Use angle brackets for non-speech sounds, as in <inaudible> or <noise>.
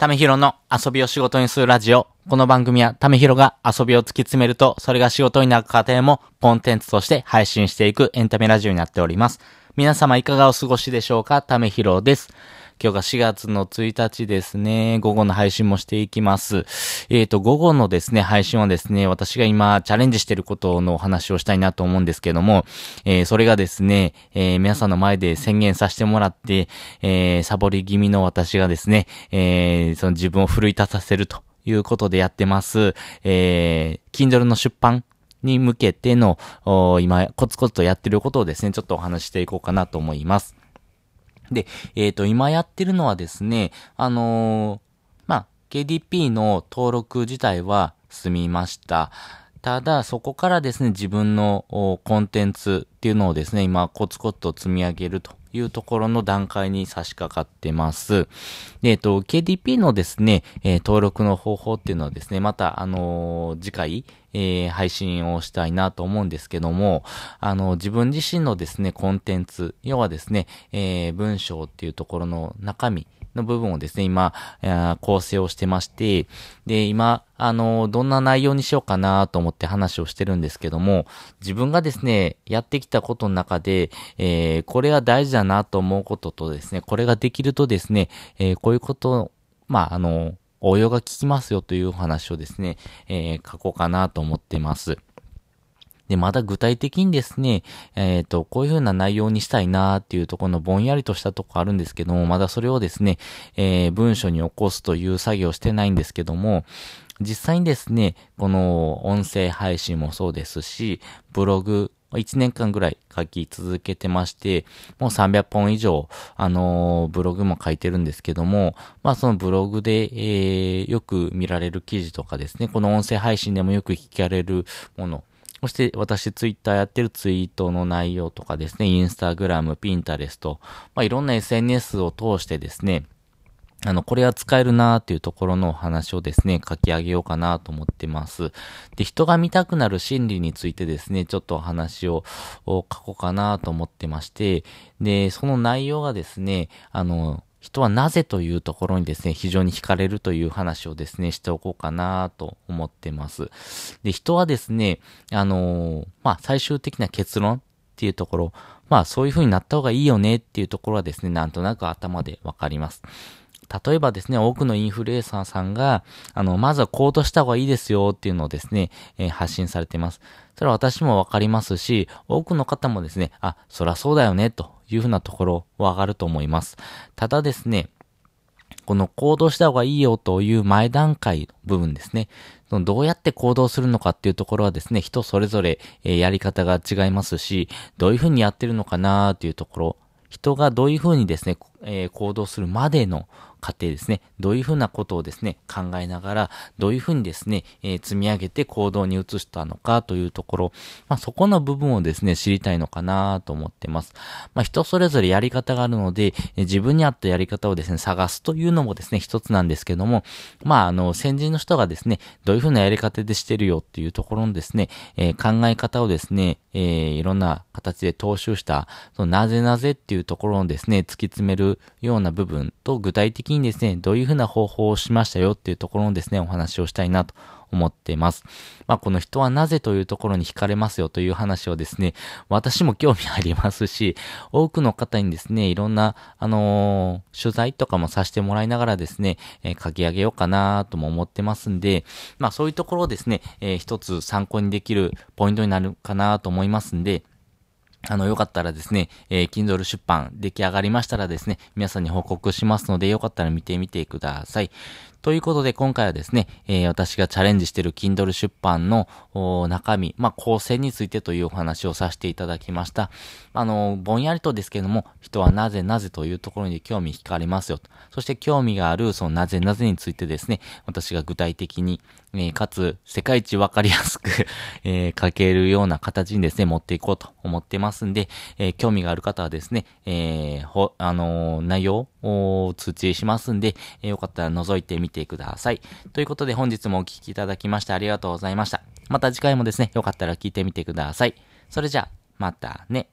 ためひろの遊びを仕事にするラジオ。この番組はためひろが遊びを突き詰めると、それが仕事になる過程もコンテンツとして配信していくエンタメラジオになっております。皆様いかがお過ごしでしょうか？ためひろです。今日が4月の1日ですね。午後の配信もしていきます。えっ、ー、と、午後のですね、配信はですね、私が今チャレンジしてることのお話をしたいなと思うんですけども、えー、それがですね、えー、皆さんの前で宣言させてもらって、え、サボり気味の私がですね、えー、その自分を奮い立たせるということでやってます。えー、Kindle の出版に向けての、今、コツコツとやってることをですね、ちょっとお話していこうかなと思います。で、えっ、ー、と、今やってるのはですね、あのー、まあ、KDP の登録自体は済みました。ただ、そこからですね、自分のコンテンツっていうのをですね、今、コツコツと積み上げるというところの段階に差し掛かってます。で、えっと、KDP のですね、えー、登録の方法っていうのはですね、また、あのー、次回、えー、配信をしたいなと思うんですけども、あの、自分自身のですね、コンテンツ、要はですね、え、文章っていうところの中身、の部分をですね、今、構成をしてまして、で、今、あの、どんな内容にしようかなと思って話をしてるんですけども、自分がですね、やってきたことの中で、えー、これが大事だなと思うこととですね、これができるとですね、えー、こういうこと、まあ、あの、応用が効きますよという話をですね、えー、書こうかなと思ってます。で、また具体的にですね、えっ、ー、と、こういう風な内容にしたいなーっていうところのぼんやりとしたとこあるんですけども、まだそれをですね、えー、文書に起こすという作業してないんですけども、実際にですね、この音声配信もそうですし、ブログ、1年間ぐらい書き続けてまして、もう300本以上、あのー、ブログも書いてるんですけども、まあそのブログで、えー、よく見られる記事とかですね、この音声配信でもよく聞かれるもの、そして私ツイッターやってるツイートの内容とかですね、インスタグラム、ピンタレスト、まあいろんな SNS を通してですね、あの、これは使えるなーっていうところのお話をですね、書き上げようかなと思ってます。で、人が見たくなる心理についてですね、ちょっとお話を書こうかなと思ってまして、で、その内容がですね、あの、人はなぜというところにですね、非常に惹かれるという話をですね、しておこうかなと思ってます。で、人はですね、あのー、まあ、最終的な結論っていうところ、まあ、そういう風になった方がいいよねっていうところはですね、なんとなく頭でわかります。例えばですね、多くのインフルエンサーさんが、あの、まずは行動した方がいいですよっていうのをですね、えー、発信されています。それは私もわかりますし、多くの方もですね、あ、そらそうだよね、というふうなところは上がると思います。ただですね、この行動した方がいいよという前段階の部分ですね。どうやって行動するのかっていうところはですね、人それぞれ、えやり方が違いますし、どういうふうにやってるのかなっていうところ、人がどういうふうにですね、え、行動するまでの過程ですね、どういうふうなことをですね、考えながら、どういうふうにですね、えー、積み上げて行動に移したのかというところ、まあ、そこの部分をですね、知りたいのかなと思ってます。まあ、人それぞれやり方があるので、自分に合ったやり方をですね、探すというのもですね、一つなんですけども、まあ、あの、先人の人がですね、どういうふうなやり方でしてるよっていうところのですね、えー、考え方をですね、えー、いろんな形で踏襲した、そのなぜなぜっていうところをですね、突き詰めるような部分と具体的にですね、どういうふうな方法をしましたよっていうところのですね、お話をしたいなと思っています。まあ、この人はなぜというところに惹かれますよという話をですね、<laughs> 私も興味ありますし、多くの方にですね、いろんな、あのー、取材とかもさせてもらいながらですね、えー、書き上げようかなとも思ってますんで、まあ、そういうところをですね、えー、一つ参考にできるポイントになるかなと思いますんで、あの、よかったらですね、えー、Kindle 出版出来上がりましたらですね、皆さんに報告しますので、よかったら見てみてください。ということで、今回はですね、えー、私がチャレンジしている Kindle 出版の中身、まあ、構成についてというお話をさせていただきました。あの、ぼんやりとですけれども、人はなぜなぜというところに興味惹かれますよ。そして興味がある、そのなぜなぜについてですね、私が具体的に、えー、かつ、世界一わかりやすく <laughs> えー、書けるような形にですね、持っていこうと思ってますんで、えー、興味がある方はですね、えー、ほ、あのー、内容を通知しますんで、えー、よかったら覗いてみてください。ということで本日もお聴きいただきましてありがとうございました。また次回もですね、よかったら聞いてみてください。それじゃあ、またね。